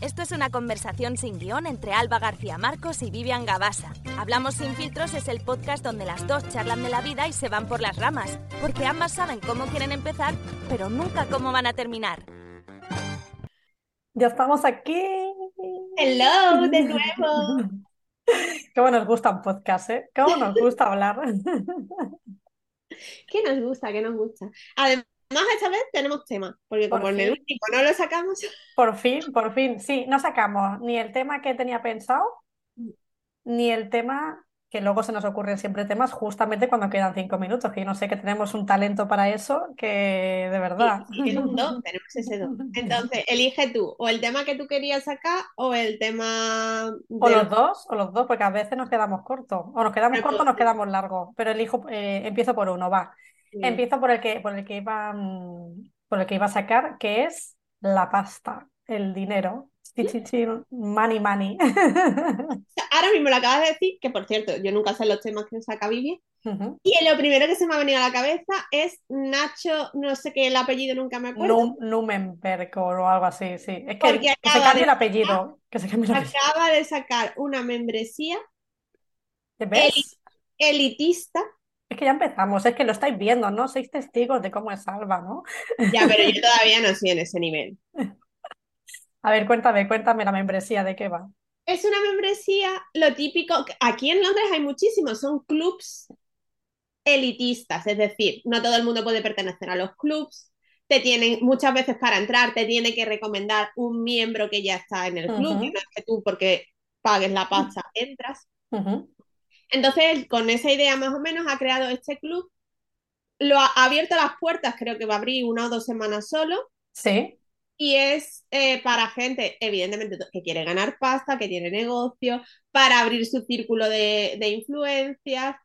Esto es una conversación sin guion entre Alba García Marcos y Vivian Gabasa. Hablamos sin filtros es el podcast donde las dos charlan de la vida y se van por las ramas, porque ambas saben cómo quieren empezar, pero nunca cómo van a terminar. Ya estamos aquí. Hello, de nuevo. Cómo nos gusta un podcast, ¿eh? Cómo nos gusta hablar. ¿Qué nos gusta? ¿Qué nos gusta? Además, esta vez tenemos tema, porque como en el último no lo sacamos. Por fin, por fin. Sí, no sacamos ni el tema que tenía pensado, ni el tema que luego se nos ocurren siempre temas justamente cuando quedan cinco minutos, que yo no sé que tenemos un talento para eso, que de verdad. Sí, un don, tenemos ese don. Entonces, elige tú, o el tema que tú querías sacar, o el tema... O los dos, o los dos, porque a veces nos quedamos cortos, o nos quedamos cortos o nos quedamos largos, pero elijo, eh, empiezo por uno, va. Empiezo por el que, por el que iba, mm, por el que iba a sacar, que es la pasta, el dinero. Money, money. Ahora mismo lo acabas de decir, que por cierto, yo nunca sé los temas que saca Vivi. Y lo primero que se me ha venido a la cabeza es Nacho, no sé qué, el apellido nunca me acuerdo. Numenberg o algo así, sí. Es que, se cambia el apellido. Que se Acaba de sacar una membresía elitista. Es que ya empezamos, es que lo estáis viendo, ¿no? Seis testigos de cómo es Alba, ¿no? Ya, pero yo todavía no estoy en ese nivel. A ver, cuéntame, cuéntame la membresía, ¿de qué va? Es una membresía, lo típico, aquí en Londres hay muchísimos, son clubs elitistas, es decir, no todo el mundo puede pertenecer a los clubs, te tienen, muchas veces para entrar, te tiene que recomendar un miembro que ya está en el club, y no es que tú porque pagues la pasta entras. Entonces, con esa idea más o menos ha creado este club, lo ha abierto las puertas, creo que va a abrir una o dos semanas solo. Sí. Y es eh, para gente, evidentemente, que quiere ganar pasta, que tiene negocio, para abrir su círculo de, de influencias.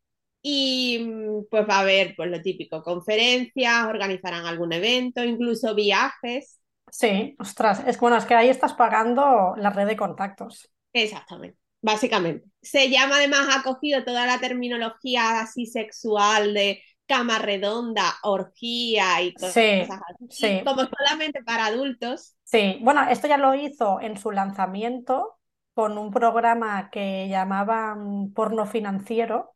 Y mm, pues va a haber, pues lo típico, conferencias, organizarán algún evento, incluso viajes. Sí, ostras, es bueno, es que ahí estás pagando la red de contactos. Exactamente, básicamente. Se llama además, ha cogido toda la terminología así sexual de cama redonda, orgía y cosas así, como solamente para adultos. Sí, bueno, esto ya lo hizo en su lanzamiento con un programa que llamaban Porno Financiero.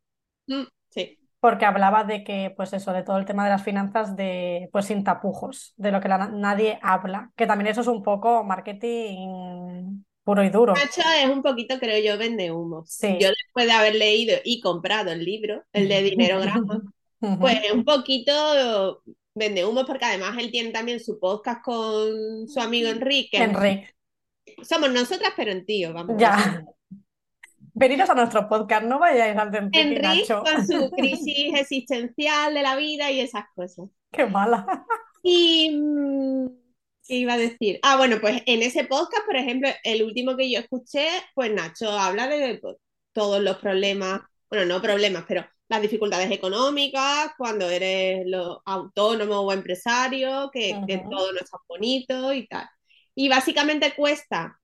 Mm, sí. Porque hablaba de que, pues eso, de todo el tema de las finanzas, de pues sin tapujos, de lo que nadie habla. Que también eso es un poco marketing puro y duro. Nacho es un poquito, creo yo, vende humo. Sí. Yo después de haber leído y comprado el libro, el de Dinero Grama, pues un poquito vende humo porque además él tiene también su podcast con su amigo Enrique. Enrique. Somos nosotras, pero en tío, vamos. Ya. Venidos a nuestro podcast, no vayáis al de Enrique. con su crisis existencial de la vida y esas cosas. Qué mala. Y. ¿Qué iba a decir? Ah, bueno, pues en ese podcast, por ejemplo, el último que yo escuché, pues Nacho habla de pues, todos los problemas, bueno, no problemas, pero las dificultades económicas, cuando eres lo, autónomo o empresario, que, todo no está bonito y tal. Y básicamente cuesta,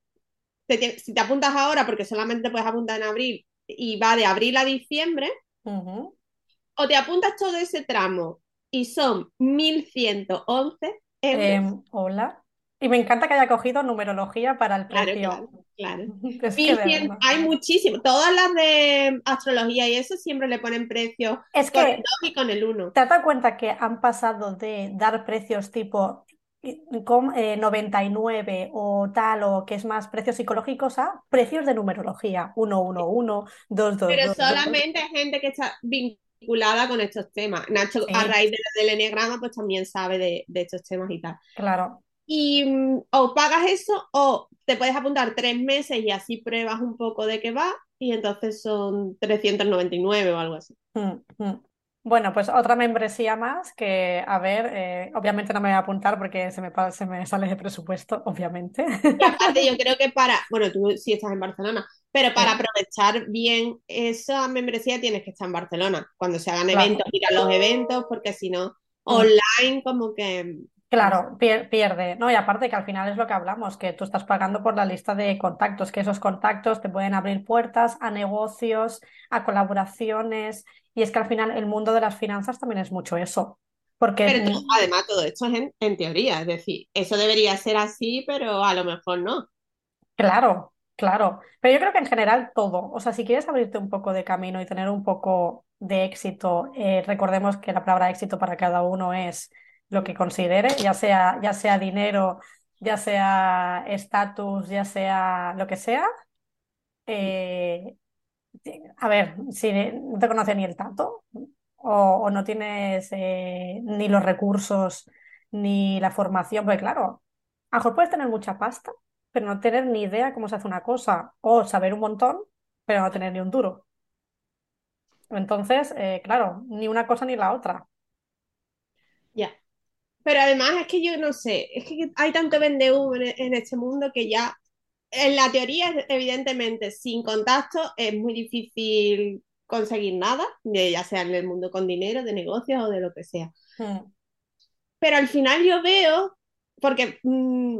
si te apuntas ahora, porque solamente puedes apuntar en abril, y va de abril a diciembre, o te apuntas todo ese tramo y son 1111 Em, hola. Y me encanta que haya cogido numerología para el precio. Claro, claro. hay muchísimo. Todas las de astrología y eso siempre le ponen precios es que, con el 2 y con el 1. ¿Te has dado cuenta que han pasado de dar precios tipo 99 eh, o tal, o que es más precios psicológicos, a precios de numerología? 111, 22. Pero solamente hay gente que está vinculada con estos temas. Nacho, a raíz de del enneagrama, pues también sabe de, de estos temas y tal. Claro y mm, o pagas eso o te puedes apuntar tres meses y así pruebas un poco de qué va y entonces son 399 o algo así. Mm, mm. Bueno, pues otra membresía más que, a ver, eh, obviamente no me voy a apuntar porque se me, se me sale de presupuesto, obviamente. Y aparte yo creo que para, bueno, tú sí estás en Barcelona, pero para aprovechar bien esa membresía tienes que estar en Barcelona. Cuando se hagan eventos, ir a los eventos, porque si no, online como que Claro, pierde, ¿no? Y aparte que al final es lo que hablamos, que tú estás pagando por la lista de contactos, que esos contactos te pueden abrir puertas a negocios, a colaboraciones, y es que al final el mundo de las finanzas también es mucho eso. Porque... Pero además todo esto es en, teoría, es decir, eso debería ser así, pero a lo mejor no. Claro, claro. Pero yo creo que en general todo. O sea, si quieres abrirte un poco de camino y tener un poco de éxito, eh, recordemos que la palabra éxito para cada uno es lo que considere, ya sea, ya sea dinero, ya sea estatus, ya sea lo que sea. Eh, a ver, si no te conoce ni el tato o, no tienes eh, ni los recursos ni la formación, pues claro, a lo mejor puedes tener mucha pasta, pero no tener ni idea cómo se hace una cosa, o saber un montón, pero no tener ni un duro. Entonces, eh, claro, ni una cosa ni la otra. Pero además es que yo no sé, es que hay tanto vende en, en este mundo que ya, en la teoría, evidentemente, sin contacto es muy difícil conseguir nada, ya sea en el mundo con dinero, de negocios o de lo que sea. Hmm. Pero al final yo veo, porque mmm,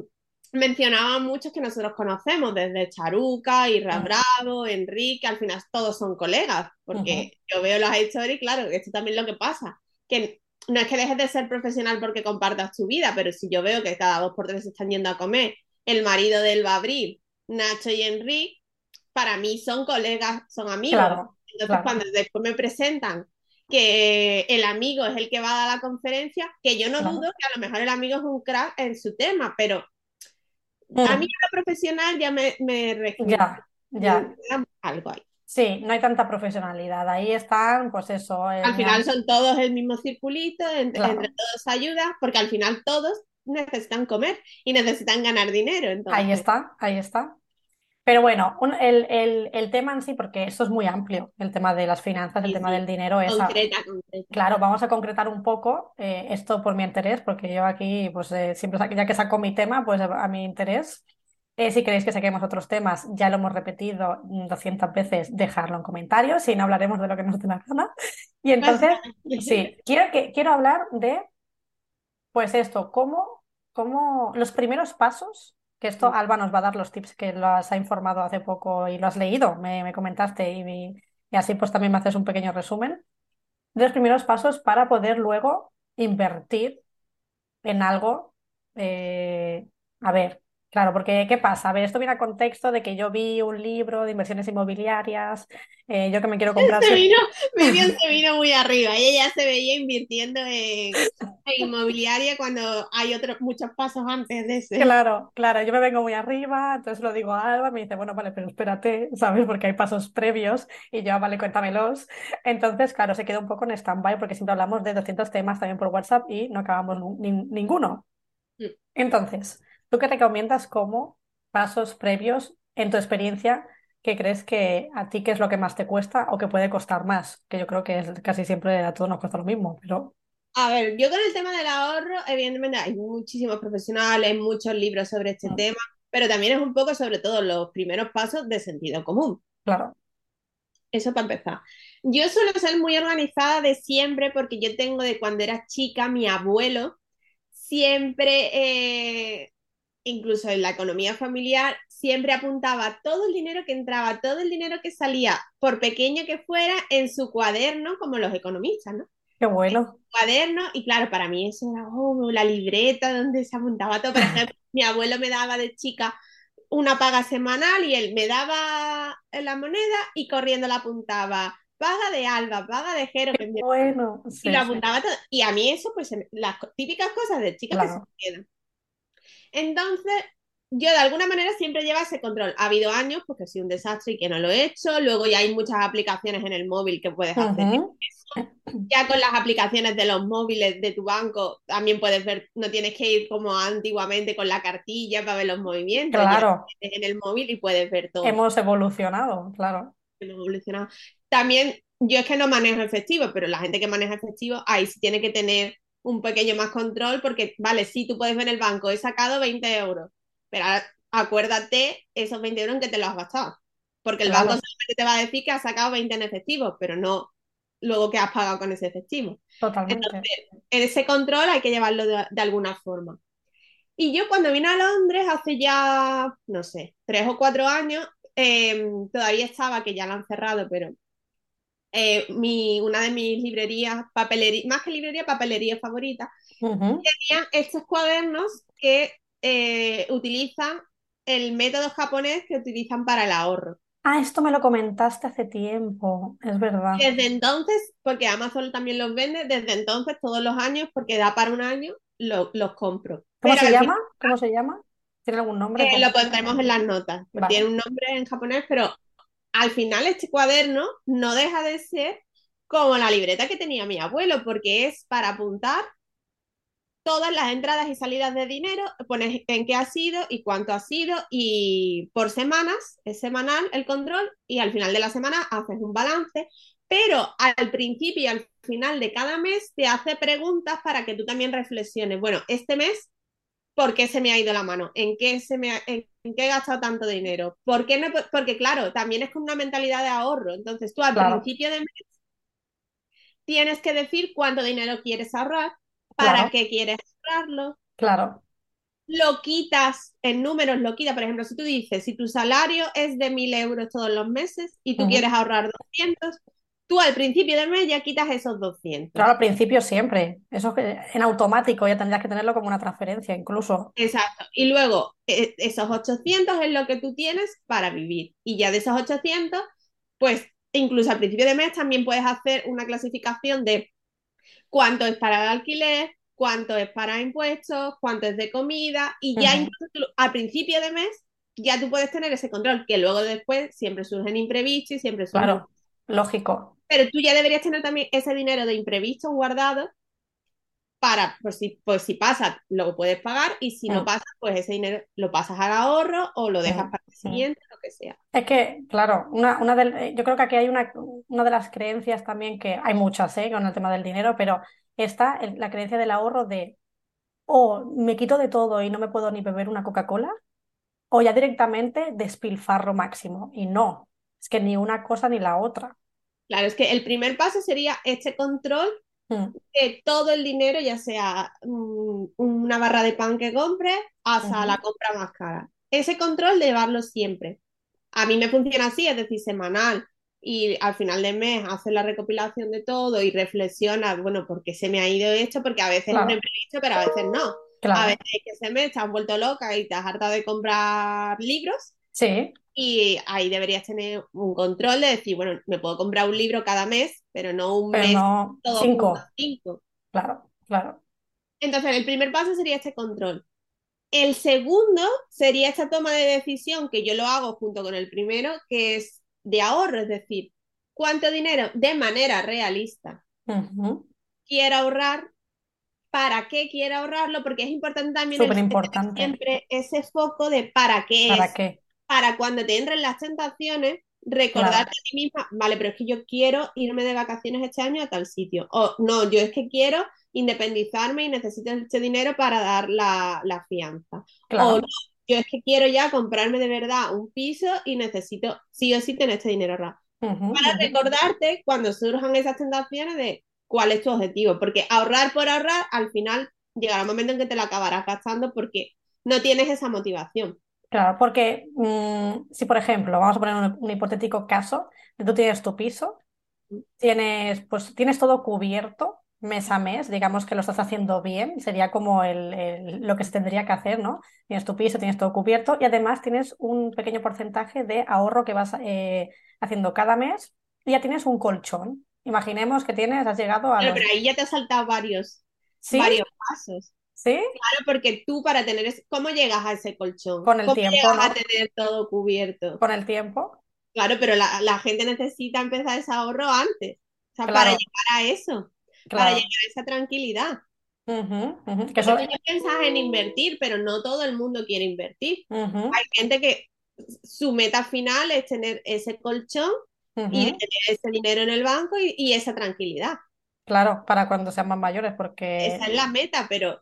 mencionaban muchos que nosotros conocemos, desde Charuca, Irra Mm. Bravo, Enrique, al final todos son colegas, porque Ujú. yo veo las historias y claro, esto también es lo que pasa, que no es que dejes de ser profesional porque compartas tu vida, pero si yo veo que cada dos por tres están yendo a comer, el marido de Elba Abril, Nacho y Enrique, para mí son colegas, son amigos. Claro, Entonces, claro, cuando después me presentan que el amigo es el que va a dar la conferencia, que yo no claro. dudo que a lo mejor el amigo es un crack en su tema, pero a mí Mm. como profesional ya me, me Ya, ya. algo ahí. Sí, no hay tanta profesionalidad. Ahí están, pues eso, Al final son todos el mismo circulito, entre, todos ayuda, porque al final todos necesitan comer y necesitan ganar dinero. ahí está, ahí está. Pero bueno, un- el, el- el tema en sí, porque esto es muy amplio, el tema de las finanzas, el sí, tema sí, del dinero, es concreta, concreta. Claro, vamos a concretar un poco eh, esto por mi interés, porque yo aquí, pues eh, siempre, ya que saco mi tema, pues a, a mi interés. Eh, si queréis que saquemos otros temas, ya lo hemos repetido mm, 200 veces, dejarlo en comentarios, si no hablaremos de lo que nos dé la gana. Y entonces, sí, quiero, que, quiero hablar de, pues esto, cómo, cómo los primeros pasos, que esto Alba nos va a dar los tips que lo has informado hace poco y lo has leído, me, me comentaste, y, y así pues también me haces un pequeño resumen de los primeros pasos para poder luego invertir en algo. eh, a ver, claro, porque ¿qué pasa? A ver, esto viene a contexto de que yo vi un libro de inversiones inmobiliarias, eh, yo que me quiero comprar... Se vino, Vivian se vino muy arriba y ella se veía invirtiendo en, en inmobiliaria cuando hay otros muchos pasos antes de ese. Claro, claro, yo me vengo muy arriba, entonces lo digo a Alba, me dice, bueno, vale, pero espérate, ¿sabes? Porque hay pasos previos y yo, "Ah, vale, cuéntamelos. Entonces, claro, se queda un poco en stand-by porque siempre hablamos de 200 temas también por WhatsApp y no acabamos ninguno. Mm. Entonces, ¿tú qué recomiendas como pasos previos en tu experiencia que crees que a ti qué es lo que más te cuesta o que puede costar más? Que yo creo que es- casi siempre a todos nos cuesta lo mismo, pero A ver, yo con el tema del ahorro, evidentemente hay muchísimos profesionales, muchos libros sobre este tema, pero también es un poco sobre todo los primeros pasos de sentido común. claro, Eso para empezar. Yo suelo ser muy organizada de siempre porque yo tengo de cuando era chica, mi abuelo siempre, eh, incluso en la economía familiar, siempre apuntaba todo el dinero que entraba, todo el dinero que salía, por pequeño que fuera, en su cuaderno, como los economistas, ¿no? qué bueno. cuaderno y claro, para mí eso era oh, la libreta donde se apuntaba todo. Por ejemplo, mi abuelo me daba de chica una paga semanal y él me daba la moneda y corriendo la apuntaba. Paga de Alba, paga de Jero, Bueno, y sí, lo sí, apuntaba todo. Y a mí eso, pues, las típicas cosas de chica que se claro. me quedan. Entonces, yo de alguna manera siempre llevo ese control. Ha habido años pues, que ha sido un desastre y que no lo he hecho. Luego ya hay muchas aplicaciones en el móvil que puedes hacer ya con las aplicaciones de los móviles de tu banco, también puedes ver, no tienes que ir como antiguamente con la cartilla para ver los movimientos, Claro, en el móvil y puedes ver todo. hemos evolucionado, claro. Hemos evolucionado. También, yo es que no manejo efectivo, pero la gente que maneja efectivo, ahí sí tiene que tener un pequeño más control, porque, vale, sí, tú puedes ver en el banco, he sacado 20 euros, pero acuérdate esos 20 euros en que te los has gastado, porque el banco solamente te va a decir que has sacado 20 en efectivo, pero no luego que has pagado con ese efectivo. totalmente. Entonces, ese control hay que llevarlo de, de alguna forma. Y yo cuando vine a Londres hace ya, no sé, tres o cuatro años, eh, todavía estaba, que ya la han cerrado, pero eh, mi, una de mis librerías, papelería, más que librería, papelería favorita, Ujú. tenían estos cuadernos que eh, utilizan el método japonés que utilizan para el ahorro. Ah, esto me lo comentaste hace tiempo, es verdad. Desde entonces, porque Amazon también los vende, desde entonces todos los años, porque da para un año, lo- los compro. ¿Cómo Pero se llama? ¿Cómo se llama? ¿Tiene algún nombre? Eh, lo pondremos en las notas. Vale. Tiene un nombre en japonés, pero al final este cuaderno no deja de ser como la libreta que tenía mi abuelo, porque es para apuntar todas las entradas y salidas de dinero, pones en qué ha sido y cuánto ha sido, y por semanas, es semanal el control, y al final de la semana haces un balance, pero al principio y al final de cada mes te hace preguntas para que tú también reflexiones. Bueno, este mes ¿por qué se me ha ido la mano? ¿En qué, se me ha- en, en qué he gastado tanto dinero? ¿Por qué no Porque claro, también es con una mentalidad de ahorro. Entonces tú al Claro. principio de mes tienes que decir cuánto dinero quieres ahorrar, para Claro. qué quieres ahorrarlo. Claro, Lo quitas en números, lo quitas. Por ejemplo, si tú dices, si tu salario es de 1.000 euros todos los meses y tú quieres ahorrar 200, tú al principio del mes ya quitas esos 200. claro, al principio siempre. Eso que en automático ya tendrías que tenerlo como una transferencia, incluso. Exacto. Y luego, eh, esos 800 es lo que tú tienes para vivir. Y ya de esos 800, pues incluso al principio de mes también puedes hacer una clasificación de cuánto es para el alquiler, cuánto es para impuestos, cuánto es de comida. Y ya Ujú. incluso al principio de mes, ya tú puedes tener ese control, que luego después siempre surgen imprevistos y siempre surgen... Claro, lógico. Pero tú ya deberías tener también ese dinero de imprevistos guardado para, por si, por si pasa, lo puedes pagar y si no Mm. pasa, pues ese dinero lo pasas al ahorro o lo dejas Mm, para el mm. siguiente, lo que sea. Es que, claro, una, una del- eh, yo creo que aquí hay una, una de las creencias también que hay muchas, ¿eh? con el tema del dinero, pero está el- la creencia del ahorro de o me quito de todo y no me puedo ni beber una Coca-Cola, o ya directamente despilfarro máximo. Y no, es que ni una cosa ni la otra. Claro, es que el primer paso sería este control Mm, de todo el dinero, ya sea mm, una barra de pan que compres hasta la compra más cara. Ese control de llevarlo siempre. A mí me funciona así, es decir, semanal. Y al final del mes haces la recopilación de todo y reflexionas, bueno, ¿por qué se me ha ido esto? Porque a veces es un Claro. imprevisto, pero a veces no. A claro, veces es que ese mes te has vuelto loca y te has hartado de comprar libros sí, y ahí deberías tener un control de decir, bueno, me puedo comprar un libro cada mes, pero no un pero mes no todo cinco, claro, claro. Entonces, el primer paso sería este control. El segundo sería esta toma de decisión que yo lo hago junto con el primero, que es de ahorro, es decir, cuánto dinero de manera realista quiero ahorrar, para qué quiero ahorrarlo, porque es importante también el- siempre ese foco de para qué ¿Para es, qué? Para cuando te entren las tentaciones, recordarte Claro. a ti misma, vale, pero es que yo quiero irme de vacaciones este año a tal sitio, o no, yo es que quiero independizarme y necesito este dinero para dar la, la fianza, o no, yo es que quiero ya comprarme de verdad un piso y necesito sí o sí tener este dinero ahorrado. Ujú, Para recordarte cuando surjan esas tentaciones de cuál es tu objetivo, porque ahorrar por ahorrar, al final llegará un momento en que te lo acabarás gastando porque no tienes esa motivación. Claro, porque mm, si por ejemplo, vamos a poner un, un hipotético caso, de tú tienes tu piso, tienes, pues tienes todo cubierto mes a mes, digamos que lo estás haciendo bien, sería como el, el- lo que se tendría que hacer, ¿no? Tienes tu piso, tienes todo cubierto y además tienes un pequeño porcentaje de ahorro que vas eh, haciendo cada mes y ya tienes un colchón. Imaginemos que tienes, has llegado a Pero, los... pero ahí ya te has saltado varios, ¿Sí? varios pasos. ¿Sí? Claro, porque tú para tener ese, ¿cómo llegas a ese colchón? Con el ¿Cómo tiempo, llegas ¿no? a tener todo cubierto? Con el tiempo. Claro, pero la, la gente necesita empezar ese ahorro antes, o sea, para llegar a eso, para llegar a esa tranquilidad. Ujú, ujú. Que Porque eso... piensas en invertir, pero no todo el mundo quiere invertir. Hay gente que su meta final es tener ese colchón y tener ese dinero en el banco y, y esa tranquilidad. Claro, para cuando sean más mayores, porque Esa es la meta, pero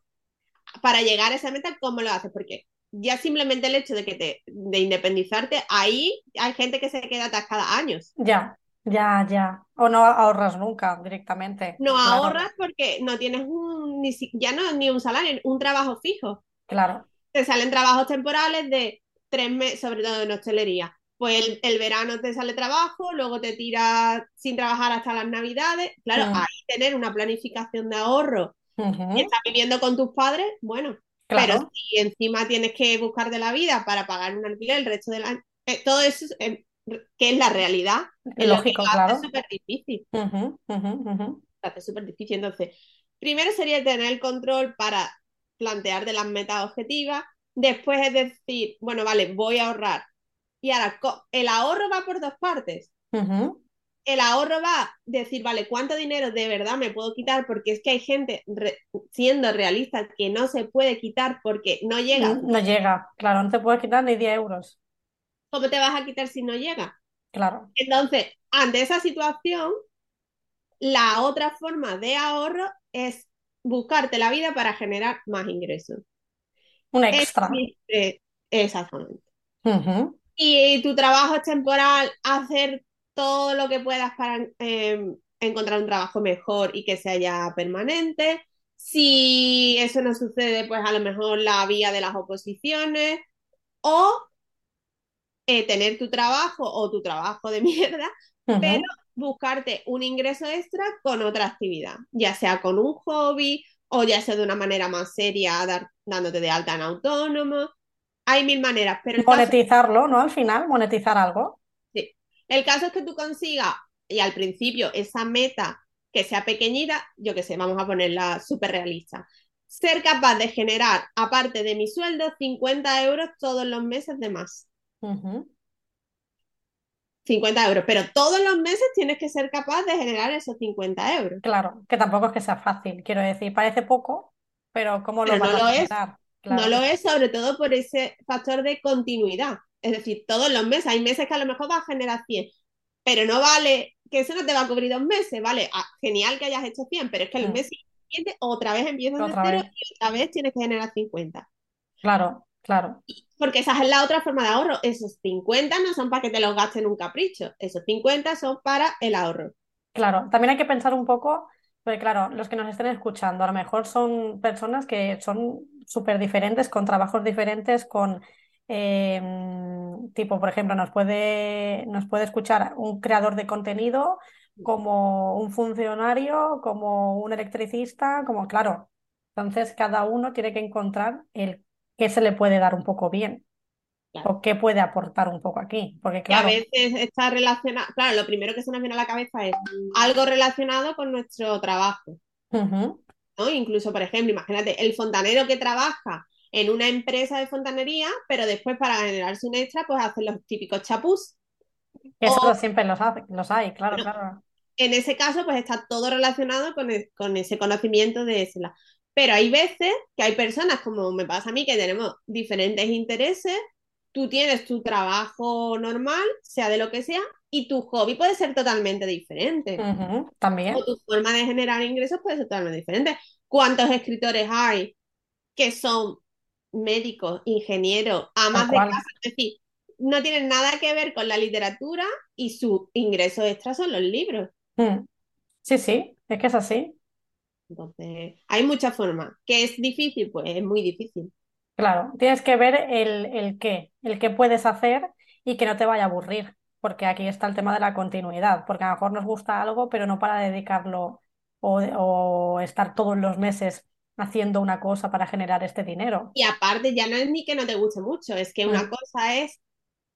para llegar a esa meta, ¿cómo lo haces? Porque ya simplemente el hecho de que te, de independizarte, ahí hay gente que se queda atascada años. ya, ya, ya. O no ahorras nunca directamente. No Claro, ahorras porque no tienes un, ni, ya no ni un salario, un trabajo fijo. claro, Te salen trabajos temporales de tres meses, sobre todo en hostelería. Pues el, el verano te sale trabajo, luego te tiras sin trabajar hasta las navidades. Claro, Mm. ahí tener una planificación de ahorro y estás viviendo con tus padres, bueno, Pero si encima tienes que buscar de la vida para pagar un alquiler el resto del año, eh, todo eso eh, que es la realidad, es lógico, claro. Es súper difícil. Es súper difícil. Entonces, primero sería tener el control para plantear de las metas objetivas. Después es decir, bueno, vale, voy a ahorrar. Y ahora, el ahorro va por dos partes el ahorro va a decir, vale, ¿cuánto dinero de verdad me puedo quitar? Porque es que hay gente, siendo realista, que no se puede quitar porque no llega. No, llega, claro, no te puedes quitar ni 10 euros. ¿Cómo te vas a quitar si no llega? Claro. Entonces, ante esa situación, la otra forma de ahorro es buscarte la vida para generar más ingresos. Un extra. exactamente. Y tu trabajo es temporal, hacer todo lo que puedas para em, encontrar un trabajo mejor y que sea ya permanente. Si eso no sucede, pues a lo mejor la vía de las oposiciones o eh, tener tu trabajo o tu trabajo de mierda, pero buscarte un ingreso extra con otra actividad, ya sea con un hobby o ya sea de una manera más seria, dar, dándote de alta en autónomo. Hay mil maneras, pero... Monetizarlo, ¿no? Al final, monetizar algo. El caso es que tú consigas, y al principio, esa meta que sea pequeñita, yo que sé, vamos a ponerla súper realista, ser capaz de generar, aparte de mi sueldo, 50 euros todos los meses de más. 50 euros, pero todos los meses tienes que ser capaz de generar esos 50 euros. Claro, que tampoco es que sea fácil, quiero decir, parece poco, pero ¿cómo lo vas a generar? No lo es, sobre todo por ese factor de continuidad. Es decir, todos los meses, hay meses que a lo mejor vas a generar 100, pero no vale que eso no te va a cubrir dos meses, ¿vale? Ah, genial que hayas hecho 100, pero es que el mes siguiente otra vez empiezas de cero y otra vez tienes que generar 50. Claro, claro. Porque esa es la otra forma de ahorro. Esos 50 no son para que te los gastes en un capricho, esos 50 son para el ahorro. Claro, también hay que pensar un poco, porque claro, los que nos estén escuchando, a lo mejor son personas que son súper diferentes, con trabajos diferentes, con Em, tipo, por ejemplo, nos puede, nos puede escuchar un creador de contenido como un funcionario, como un electricista, como claro. Entonces, cada uno tiene que encontrar el qué se le puede dar un poco bien. o qué puede aportar un poco aquí. Porque claro. a veces está relacionado, claro, lo primero que se nos viene a la cabeza es algo relacionado con nuestro trabajo. ¿no? Incluso, por ejemplo, imagínate, el fontanero que trabaja en una empresa de fontanería, pero después para generarse un extra, pues hacen los típicos chapús. Eso siempre los, los hay, claro, claro. En ese caso, pues está todo relacionado con, e, con ese conocimiento de ese Pero hay veces que hay personas, como me pasa a mí, que tenemos diferentes intereses. Tú tienes tu trabajo normal, sea de lo que sea, y tu hobby puede ser totalmente diferente. también. O tu forma de generar ingresos puede ser totalmente diferente. ¿Cuántos escritores hay que son médicos, ingenieros, amas de casa, es decir, no tienen nada que ver con la literatura y su ingreso extra son los libros. Mm. Sí, sí, es que es así. Entonces, hay muchas formas. ¿Que es difícil? Pues es muy difícil. Claro, tienes que ver el, el qué, el qué puedes hacer y que no te vaya a aburrir, porque aquí está el tema de la continuidad, porque a lo mejor nos gusta algo, pero no para dedicarlo o, o estar todos los meses haciendo una cosa para generar este dinero. Y aparte, ya no es ni que no te guste mucho, es que una mm. cosa es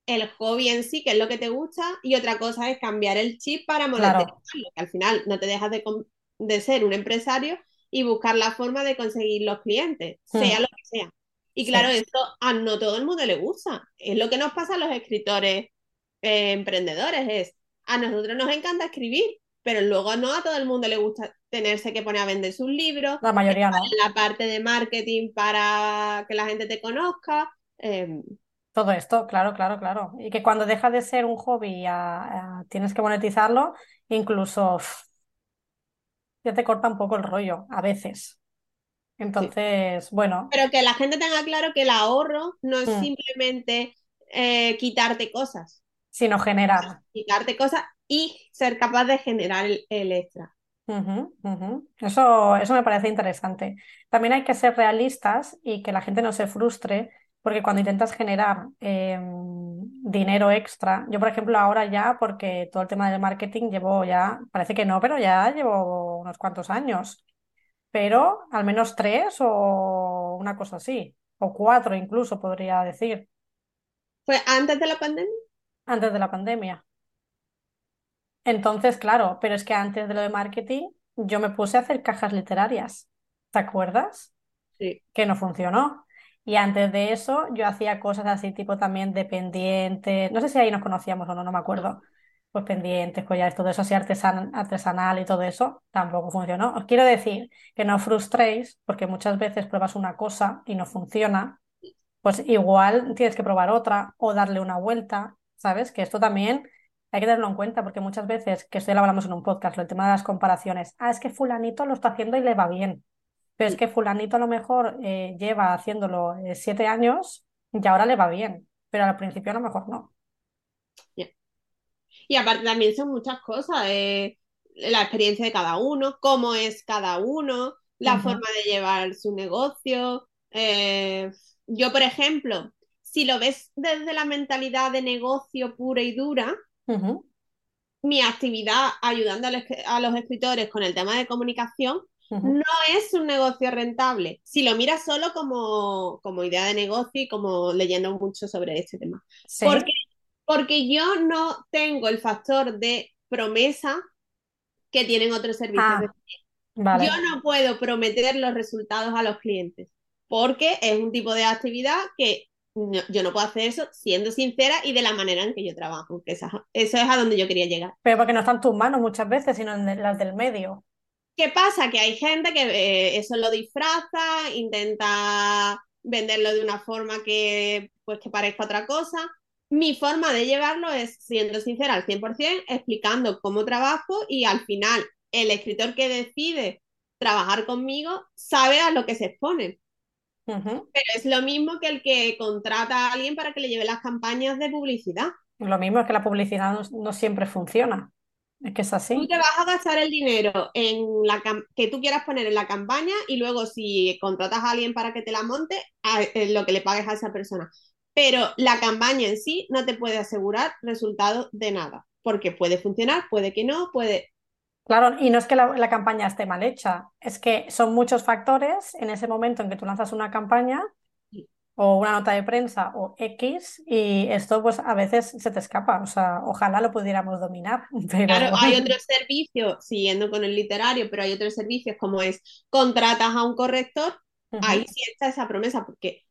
el hobby en sí, que es lo que te gusta, y otra cosa es cambiar el chip para monetizarlo, que al final no te dejas de, ser un empresario y buscar la forma de conseguir los clientes, mm. sea lo que sea. Y claro, esto a no todo el mundo le gusta. Es lo que nos pasa a los escritores eh, emprendedores, es a nosotros nos encanta escribir, pero luego no a todo el mundo le gusta tenerse que poner a vender sus libros. La mayoría no. La parte de marketing para que la gente te conozca. Em, todo esto, claro, claro, claro. Y que cuando deja de ser un hobby tienes que monetizarlo, incluso ya te corta un poco el rollo, a veces. Entonces, bueno. Pero que la gente tenga claro que el ahorro no es mm. simplemente eh, quitarte cosas. Sino generar. Quitarte cosas y ser capaz de generar el, extra. Eso, eso me parece interesante. También hay que ser realistas y que la gente no se frustre, porque cuando intentas generar em, dinero extra, yo por ejemplo ahora ya, porque todo el tema del marketing llevo ya, parece que no, pero ya llevo unos cuantos años, pero al menos tres o una cosa así, o cuatro incluso podría decir. ¿Fue antes de la pandemia? Antes de la pandemia. Entonces, claro, pero es que antes de lo de marketing, yo me puse a hacer cajas literarias. ¿Te acuerdas? Sí. Que no funcionó. Y antes de eso, yo hacía cosas así, tipo también dependientes. No sé si ahí nos conocíamos o no, no me acuerdo. Pues pendientes, collares, todo eso así artesan artesanal y todo eso, tampoco funcionó. Os quiero decir que no frustréis, porque muchas veces pruebas una cosa y no funciona, pues igual tienes que probar otra o darle una vuelta, ¿sabes? Que esto también hay que tenerlo en cuenta porque muchas veces, que esto ya lo hablamos en un podcast, el tema de las comparaciones, ah, es que fulanito lo está haciendo y le va bien, pero es que fulanito a lo mejor eh, lleva haciéndolo eh, siete años y ahora le va bien, pero al principio a lo mejor no. Y aparte también son muchas cosas, eh, la experiencia de cada uno, cómo es cada uno, la forma de llevar su negocio. yo, por ejemplo, si lo ves desde la mentalidad de negocio pura y dura, mi actividad ayudando a los escritores con el tema de comunicación no es un negocio rentable. Si lo miras solo como, como, idea de negocio y como leyendo mucho sobre este tema. Porque, porque yo no tengo el factor de promesa que tienen otros servicios. Ah, yo no puedo prometer los resultados a los clientes porque es un tipo de actividad que yo no puedo hacer eso siendo sincera y de la manera en que yo trabajo, que eso, es a donde yo quería llegar. Pero porque no están tus manos muchas veces, sino en las del medio. ¿Qué pasa? Que hay gente que eh, eso lo disfraza, intenta venderlo de una forma que, pues, que parezca otra cosa. Mi forma de llevarlo es siendo sincera al 100%, explicando cómo trabajo y al final el escritor que decide trabajar conmigo sabe a lo que se expone. Pero es lo mismo que el que contrata a alguien para que le lleve las campañas de publicidad. Lo mismo es que la publicidad no, siempre funciona. Es que es así. Tú te vas a gastar el dinero en la que tú quieras poner en la campaña y luego si contratas a alguien para que te la monte, lo que le pagues a esa persona. Pero la campaña en sí no te puede asegurar resultados de nada, porque puede funcionar, puede que no, puede... Claro, y no es que la, campaña esté mal hecha, es que son muchos factores en ese momento en que tú lanzas una campaña o una nota de prensa o X y esto pues a veces se te escapa, o sea, ojalá lo pudiéramos dominar. Claro, hay otros servicios, siguiendo con el literario, pero hay otros servicios como es contratas a un corrector, ahí sí está esa promesa, porque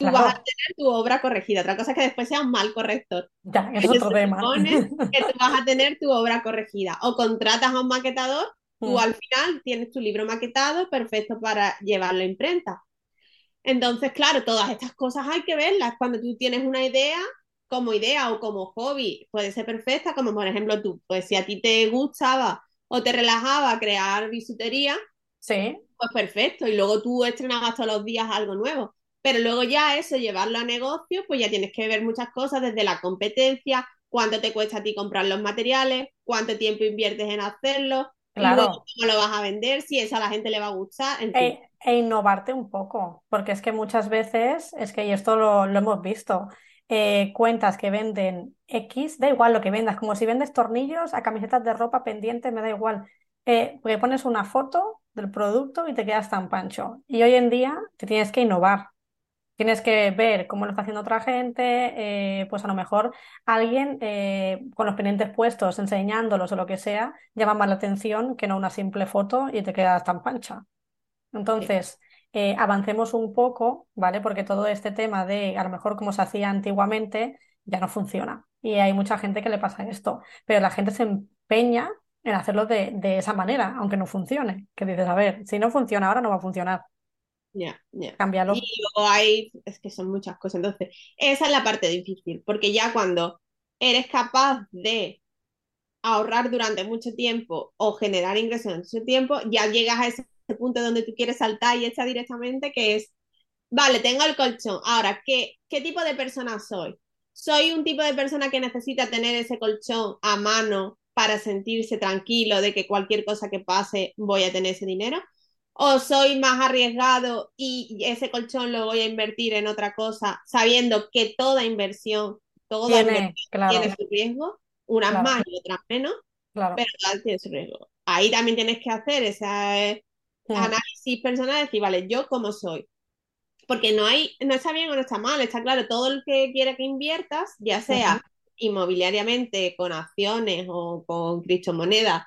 tú vas a tener tu obra corregida. Otra cosa es que después sea un mal corrector. Ya, es otro tema. que tú vas a tener tu obra corregida. O contratas a un maquetador, tú mm. al final tienes tu libro maquetado, perfecto para llevarlo a imprenta. Entonces, claro, todas estas cosas hay que verlas. Cuando tú tienes una idea, como idea o como hobby, puede ser perfecta, como por ejemplo tú, pues si a ti te gustaba o te relajaba crear bisutería, sí. pues perfecto. Y luego tú estrenabas todos los días algo nuevo. Pero luego ya eso, llevarlo a negocio, pues ya tienes que ver muchas cosas desde la competencia, cuánto te cuesta a ti comprar los materiales, cuánto tiempo inviertes en hacerlo, claro. cómo lo vas a vender, si eso a la gente le va a gustar. E, e, innovarte un poco, porque es que muchas veces, es que y esto lo, hemos visto, eh, cuentas que venden X, da igual lo que vendas, como si vendes tornillos a camisetas de ropa pendiente, me da igual. Eh, porque pones una foto del producto y te quedas tan pancho. Y hoy en día te tienes que innovar. Tienes que ver cómo lo está haciendo otra gente, eh, pues a lo mejor alguien eh, con los pendientes puestos, enseñándolos o lo que sea, llama más la atención que no una simple foto y te quedas tan pancha. Entonces, eh, avancemos un poco, ¿vale? Porque todo este tema de a lo mejor como se hacía antiguamente ya no funciona. Y hay mucha gente que le pasa esto, pero la gente se empeña en hacerlo de, de esa manera, aunque no funcione. Que dices, a ver, si no funciona ahora, no va a funcionar. Ya, ya. Cámbialo. Y luego hay, es que son muchas cosas. Entonces, esa es la parte difícil, porque ya cuando eres capaz de ahorrar durante mucho tiempo o generar ingresos en mucho tiempo, ya llegas a ese punto donde tú quieres saltar y echar directamente, que es, vale, tengo el colchón. Ahora, ¿qué, ¿qué tipo de persona soy? ¿Soy un tipo de persona que necesita tener ese colchón a mano para sentirse tranquilo de que cualquier cosa que pase voy a tener ese dinero? O soy más arriesgado y ese colchón lo voy a invertir en otra cosa, sabiendo que toda inversión, toda tiene, tiene su riesgo, unas más y otras menos, pero todas tiene su riesgo. Ahí también tienes que hacer ese hmm. análisis personal, decir, vale, yo cómo soy. porque no hay, no está bien o no está mal, está claro, todo el que quiera que inviertas, ya sea inmobiliariamente, con acciones o con criptomonedas,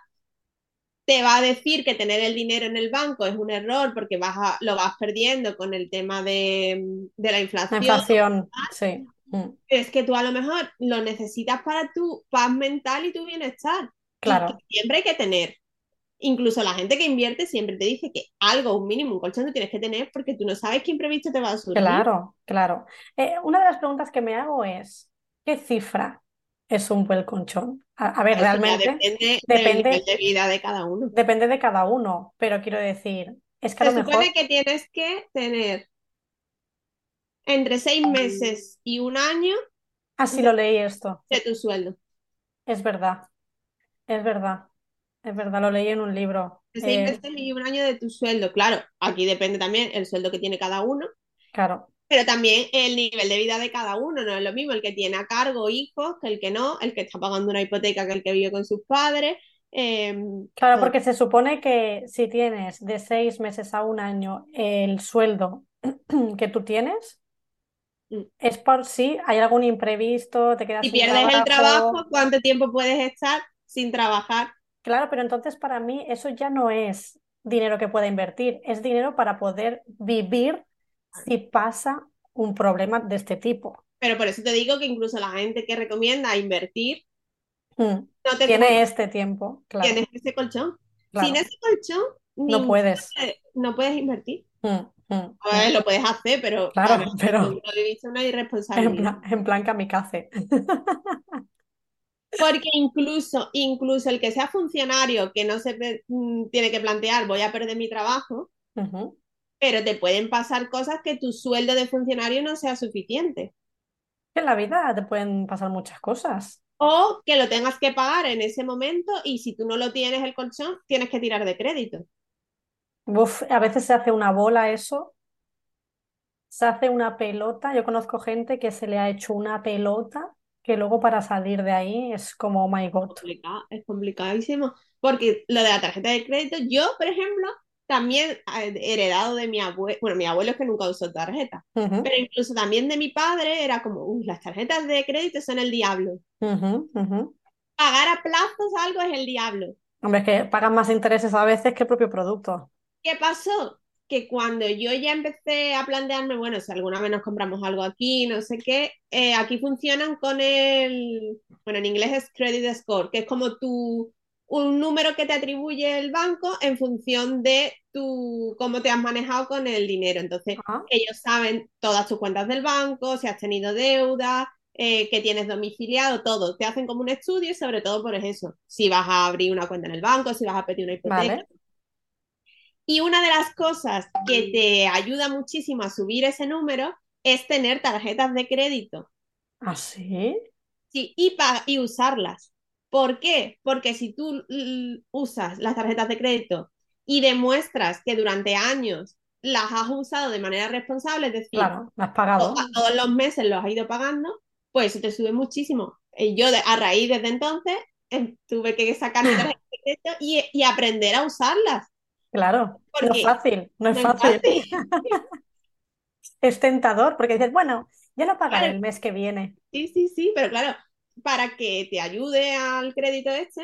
te va a decir que tener el dinero en el banco es un error porque vas a, lo vas perdiendo con el tema de, la inflación. La inflación, sí. Mm. Es que tú a lo mejor lo necesitas para tu paz mental y tu bienestar. Claro. siempre hay que tener. Incluso la gente que invierte siempre te dice que algo, un mínimo, un colchón, tú tienes que tener porque tú no sabes qué imprevisto te va a surgir. Claro, claro. Eh, una de las preguntas que me hago es, ¿qué cifra es un buen colchón? A, ver, realmente depende, de vida de cada uno. Depende de cada uno, pero quiero decir, es que a Se lo mejor... que tienes que tener entre seis meses y un año. Así lo leí esto. De tu sueldo. Es verdad, es verdad, es verdad, lo leí en un libro. Seis eh, meses y un año de tu sueldo. Claro, aquí depende también el sueldo que tiene cada uno. Claro pero también el nivel de vida de cada uno, no es lo mismo el que tiene a cargo hijos que el que no, el que está pagando una hipoteca que el que vive con sus padres. Em, claro, porque se supone que si tienes de seis meses a un año el sueldo que tú tienes, mm. es por si hay algún imprevisto, te quedas Si pierdes el trabajo, ¿cuánto tiempo puedes estar sin trabajar? Claro, pero entonces para mí eso ya no es dinero que pueda invertir, es dinero para poder vivir si pasa un problema de este tipo. Pero por eso te digo que incluso la gente que recomienda invertir hmm. no tiene este tiempo. Claro. Tienes ese colchón. Sin ese colchón no puedes. No puedes invertir. Hmm, hmm, lo puedes hacer, pero claro, pero no una irresponsabilidad. En plan, kamikaze. Porque incluso, incluso el que sea funcionario que no se mm, tiene que plantear voy a perder mi trabajo, pero te pueden pasar cosas que tu sueldo de funcionario no sea suficiente. En la vida te pueden pasar muchas cosas. O que lo tengas que pagar en ese momento y si tú no lo tienes el colchón, tienes que tirar de crédito. Uf, a veces se hace una bola eso. Se hace una pelota. Yo conozco gente que se le ha hecho una pelota que luego para salir de ahí es como, oh my God. es complicadísimo. Porque lo de la tarjeta de crédito, yo, por ejemplo, también heredado de mi abuelo, bueno, mi abuelo es que nunca usó tarjeta, pero incluso también de mi padre era como, uy, las tarjetas de crédito son el diablo. Pagar a plazos algo es el diablo. Hombre, es que pagan más intereses a veces que el propio producto. ¿Qué pasó? Que cuando yo ya empecé a plantearme, bueno, si alguna vez nos compramos algo aquí, no sé qué, eh, aquí funcionan con el, bueno, en inglés es credit score, que es como tu un número que te atribuye el banco en función de tu, cómo te has manejado con el dinero. Entonces, ellos saben todas tus cuentas del banco, si has tenido deuda, eh, que tienes domiciliado, todo. Te hacen como un estudio y sobre todo por eso, si vas a abrir una cuenta en el banco, si vas a pedir una hipoteca. Y una de las cosas que te ayuda muchísimo a subir ese número es tener tarjetas de crédito. ¿Ah, sí? Sí, y, y usarlas. ¿Por qué? Porque si tú usas las tarjetas de crédito y demuestras que durante años las has usado de manera responsable, es decir, claro, las has pagado. todos los meses los has ido pagando, pues eso te sube muchísimo. Y yo a raíz desde entonces em, tuve que sacar mi tarjeta de crédito y, aprender a usarlas. Claro, no es fácil, no es fácil. es tentador porque dices, bueno, ya lo pagaré el mes que viene. Sí, sí, sí, pero claro, para que te ayude al crédito este,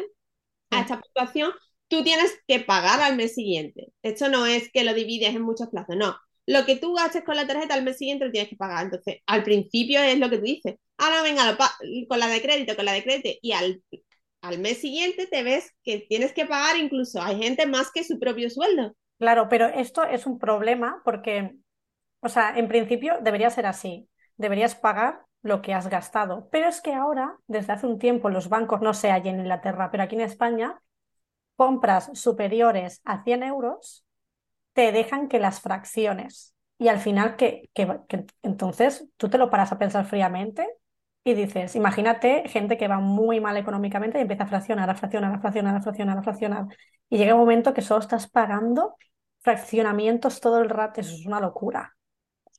a esta puntuación, tú tienes que pagar al mes siguiente. Esto no es que lo divides en muchos plazos, no. Lo que tú gastes con la tarjeta al mes siguiente lo tienes que pagar. Entonces, al principio es lo que tú dices. Ahora venga, con la de crédito, con la de crédito. Y al, al mes siguiente te ves que tienes que pagar incluso. Hay gente más que su propio sueldo. Claro, pero esto es un problema porque, o sea, en principio debería ser así. Deberías pagar lo que has gastado. Pero es que ahora, desde hace un tiempo, los bancos, no sé allí en Inglaterra, pero aquí en España, compras superiores a 100 euros, te dejan que las fracciones. Y al final, que, entonces tú te lo paras a pensar fríamente y dices, imagínate gente que va muy mal económicamente y empieza a fraccionar, a fraccionar, a fraccionar, a fraccionar, a fraccionar. Y llega un momento que solo estás pagando fraccionamientos todo el rato. Eso es una locura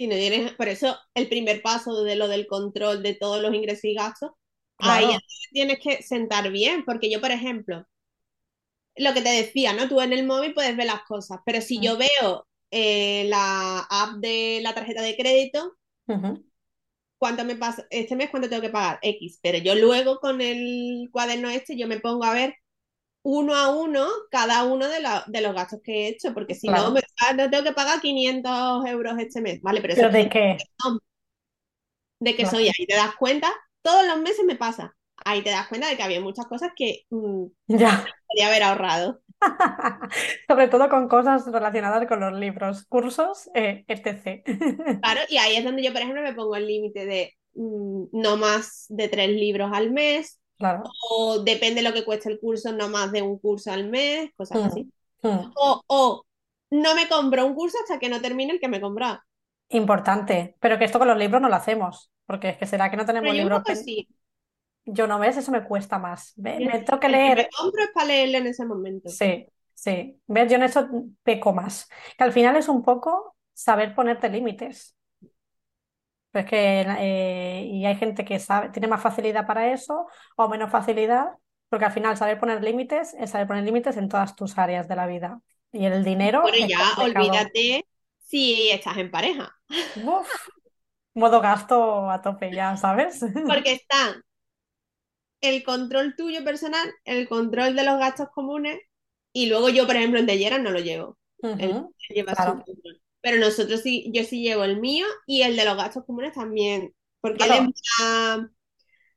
no tienes, por eso el primer paso de lo del control de todos los ingresos y gastos, ahí tienes que sentar bien, porque yo, por ejemplo, lo que te decía, ¿no? Tú en el móvil puedes ver las cosas, pero si yo veo eh, la app de la tarjeta de crédito, cuánto me pasa, este mes cuánto tengo que pagar, X. Pero yo luego con el cuaderno este, yo me pongo a ver uno a uno cada uno de, la- de los gastos que he hecho, porque si Claro. no, me, no tengo que pagar 500 euros este mes, ¿vale? Pero eso ¿Pero es de qué? de que Claro. soy ahí, te das cuenta, todos los meses me pasa. Ahí te das cuenta de que había muchas cosas que mm, Ya. podría haber ahorrado. Sobre todo con cosas relacionadas con los libros, cursos, eh, etc. Claro, y ahí es donde yo, por ejemplo, me pongo el límite de mm, no más de tres libros al mes, Claro. o depende de lo que cueste el curso, no más de un curso al mes, cosas así. Mm, mm. O, o no me compro un curso hasta que no termine el que me he comprado. Importante. Pero que esto con los libros no lo hacemos. Porque es que será que no tenemos Pero yo libros. sí. Yo no ves, eso me cuesta más. Me sí. tengo que El que leer. me compro es para leerlo en ese momento. Sí, sí. ¿Ves? Yo en eso peco más. Que al final es un poco saber ponerte límites. Pues que, eh, y hay gente que sabe, tiene más facilidad para eso o menos facilidad, porque al final saber poner límites es saber poner límites en todas tus áreas de la vida. Y el dinero Bueno, es ya olvídate si estás en pareja. Uf, modo gasto a tope ya, ¿sabes? Porque están el control tuyo personal, el control de los gastos comunes, y luego yo, por ejemplo, de Gerard no lo llevo. Él su control. Pero nosotros sí, yo sí llevo el mío y el de los gastos comunes también. Porque él es Claro. más-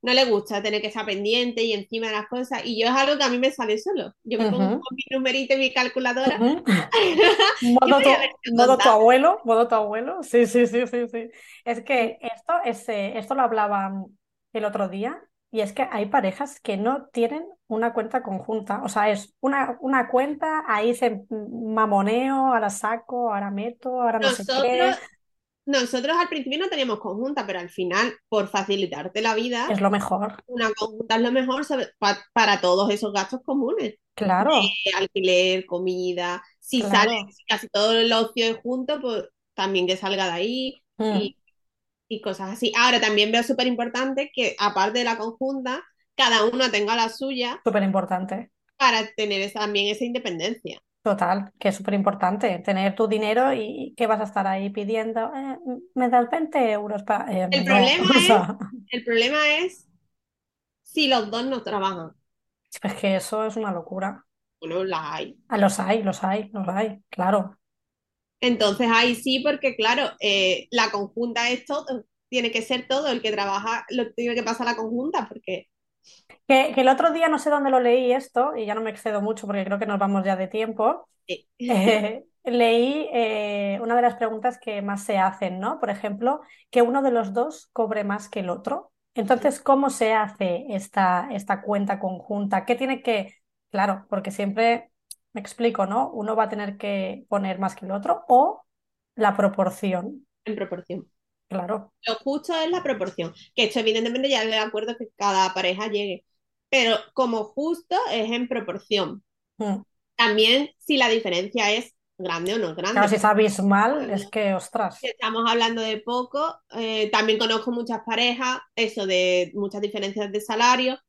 no le gusta tener que estar pendiente y encima de las cosas. Y yo es algo que a mí me sale solo. Yo me pongo con mi numerito y mi calculadora. Yo Modo tu, a modo tu abuelo, modo tu abuelo. Sí, sí, sí, sí, sí. Es que esto, es, esto lo hablaba el otro día y es que hay parejas que no tienen una cuenta conjunta. O sea, es una, una cuenta, ahí se mamoneo, ahora saco, ahora meto, ahora no sé qué. Nosotros, nosotros al principio no teníamos conjunta, pero al final, por facilitarte la vida, Es lo mejor. una conjunta es lo mejor pa- para todos esos gastos comunes. Claro, Eh, alquiler, comida. Si sale, claro. si casi todo el ocio junto, pues también que salga de ahí Mm, y, y cosas así. Ahora también veo súper importante que aparte de la conjunta, cada uno tenga la suya súper importante. para tener esa- también esa independencia. Total, que es súper importante tener tu dinero y que vas a estar ahí pidiendo, "Eh, ¿me das 20 euros para...? Eh, El problema o es, el problema es si los dos no trabajan. es que eso es una locura. Bueno, las hay. Ah, los hay, los hay, los hay, claro. Entonces ahí sí, porque claro, eh, la conjunta es todo, tiene que ser todo, el que trabaja lo tiene que pasar a la conjunta, porque Que, que el otro día no sé dónde lo leí esto, y ya no me excedo mucho porque creo que nos vamos ya de tiempo. Eh, leí eh, una de las preguntas que más se hacen, ¿no? Por ejemplo, que uno de los dos cobre más que el otro. Entonces, ¿cómo se hace esta, esta cuenta conjunta? ¿Qué tiene que...? Claro, porque siempre me explico, ¿no? Uno va a tener que poner más que el otro o la proporción, en proporción. claro. Lo justo es la proporción, que esto evidentemente ya de acuerdo que cada pareja llegue, pero como justo es en proporción. Mm. También si la diferencia es grande o no grande. Claro, si es abismal, es que, ostras. Si estamos hablando de poco, eh, también conozco muchas parejas, eso de muchas diferencias de salario,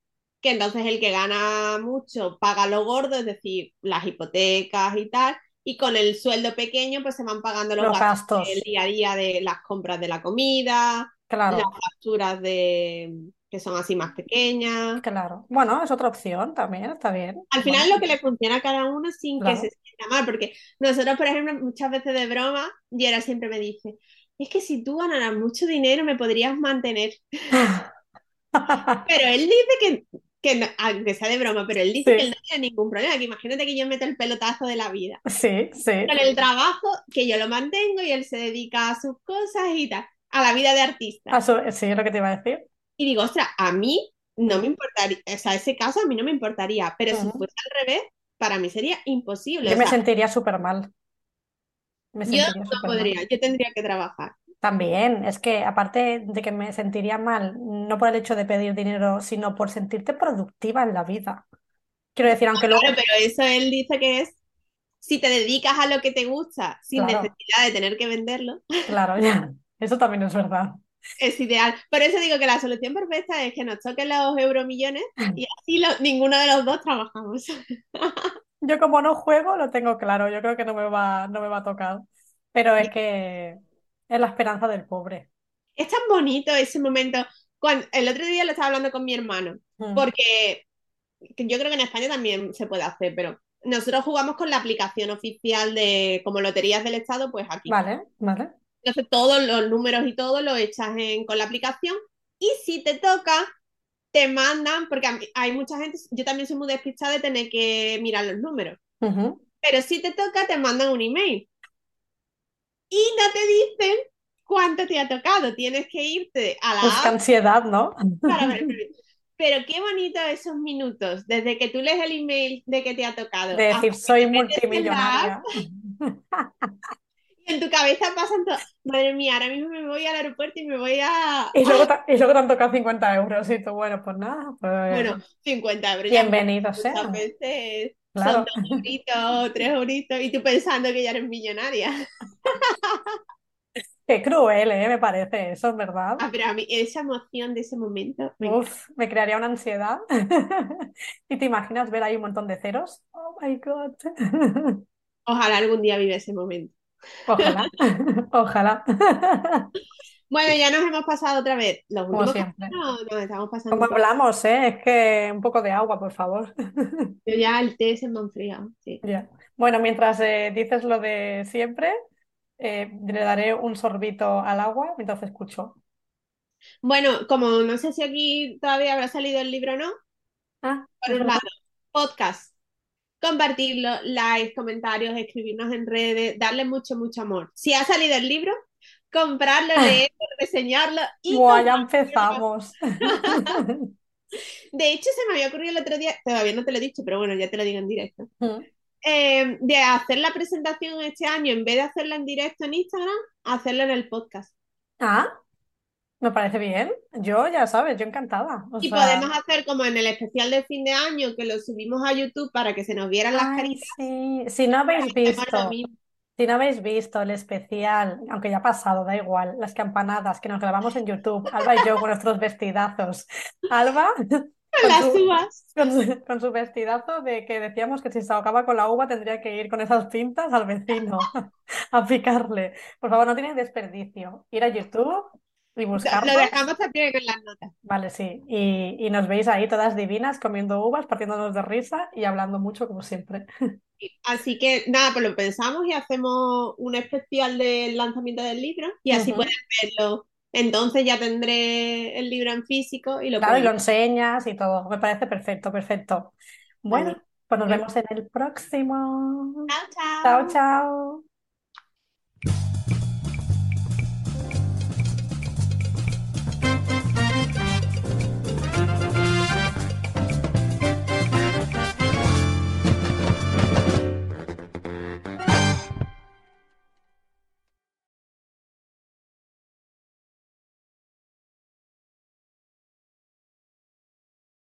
que entonces el que gana mucho paga lo gordo, es decir, las hipotecas y tal, y con el sueldo pequeño pues se van pagando los Los gastos gastos, del día a día de las compras de la comida, las facturas de que son así más pequeñas. claro. Bueno, es otra opción también, está bien. Al Bueno, final lo que le funciona a cada uno sin que se sienta mal, porque nosotros, por ejemplo, muchas veces de broma, Yera siempre me dice, es que si tú ganaras mucho dinero me podrías mantener. Pero él dice que, que no- aunque sea de broma, pero él dice que él no tiene ningún problema, que imagínate que yo meto el pelotazo de la vida. sí, sí. Con el trabajo, que yo lo mantengo y él se dedica a sus cosas y tal, a la vida de artista. Su- sí, es lo que te iba a decir. Y digo, ostras, a mí no me importaría, o sea, ese caso a mí no me importaría, pero si ujú. fuese al revés, para mí sería imposible. Yo O me sea, sentiría súper mal. Me yo no mal. podría, yo tendría que trabajar. También, es que aparte de que me sentiría mal, no por el hecho de pedir dinero, sino por sentirte productiva en la vida. Quiero decir, aunque Claro, luego, pero eso él dice que es si te dedicas a lo que te gusta sin claro, necesidad de tener que venderlo, claro, ya, eso también es verdad. es ideal. Por eso digo que la solución perfecta es que nos toquen los euromillones y así lo- ninguno de los dos trabajamos. Yo como no juego, lo tengo claro, yo creo que no me va, no me va a tocar. Pero es que es la esperanza del pobre. Es tan bonito ese momento. Cuando, el otro día lo estaba hablando con mi hermano, Mm. porque yo creo que en España también se puede hacer, pero nosotros jugamos con la aplicación oficial de como Loterías del Estado, pues aquí. Vale, vale. Entonces todos los números y todo lo echas en, con la aplicación y si te toca, te mandan, porque mí- hay mucha gente, yo también soy muy despistada de tener que mirar los números, pero si te toca, te mandan un email y no te dicen cuánto te ha tocado, tienes que irte a la Pues app ansiedad, ¿no? para ver. Pero qué bonito esos minutos, desde que tú lees el email de que te ha tocado, De decir, soy multimillonaria. y en tu cabeza pasan todo, madre mía, ahora mismo me voy al aeropuerto y me voy a, Y luego, te- y luego te han tocado 50 euros y tú, bueno, pues nada, pues Bueno, 50 euros. bienvenido sea. veces Claro. son dos euritos, tres euritos, y tú pensando que ya eres millonaria. Qué cruel, ¿eh? Me parece eso, es verdad. Ah, pero a mí esa emoción de ese momento me. Uf, me crearía una ansiedad. ¿Y te imaginas ver ahí un montón de ceros? Oh my God. Ojalá algún día viva ese momento. Ojalá, ojalá. Bueno, ya nos hemos pasado otra vez. Los Como siempre. capítulos nos estamos pasando ¿Cómo un poco. hablamos, eh? Es que un poco de agua, por favor. Yo ya el té se me ha enfriado. sí. Ya. Bueno, mientras eh, dices lo de siempre, eh, le daré un sorbito al agua mientras escucho. Bueno, como no sé si aquí todavía habrá salido el libro o no, Ah, por un lado, podcast, compartirlo, likes, comentarios, escribirnos en redes, darle mucho, mucho amor. Si ha salido el libro, comprarlo, leerlo, reseñarlo y Buah, ya empezamos. De hecho, se me había ocurrido el otro día, todavía no te lo he dicho, pero bueno, ya te lo digo en directo. Eh, de hacer la presentación este año, en vez de hacerla en directo en Instagram, hacerlo en el podcast. Ah, me parece bien. Yo, ya sabes, yo encantada. O Y sea, podemos hacer como en el especial de fin de año, que lo subimos a YouTube para que se nos vieran las ay, caritas, sí. Si no habéis visto, si no habéis visto el especial, aunque ya ha pasado, da igual, las campanadas que nos grabamos en YouTube, Alba y yo con nuestros vestidazos. Alba Con las su, uvas. con su, con su vestidazo de que decíamos que si se ahogaba con la uva tendría que ir con esas pintas al vecino a picarle. Por favor, no tiene desperdicio. Ir a YouTube y Lo buscarnos. dejamos también en las notas. Vale, sí. Y, y nos veis ahí todas divinas comiendo uvas, partiéndonos de risa y hablando mucho como siempre. Así que nada, pues lo pensamos y hacemos un especial del lanzamiento del libro y así Ujú. pueden verlo. Entonces ya tendré el libro en físico y lo Claro, y lo enseñas y todo. Me parece perfecto, perfecto. Bueno, pues nos vemos en el próximo. Chao, Chao, chao. chao.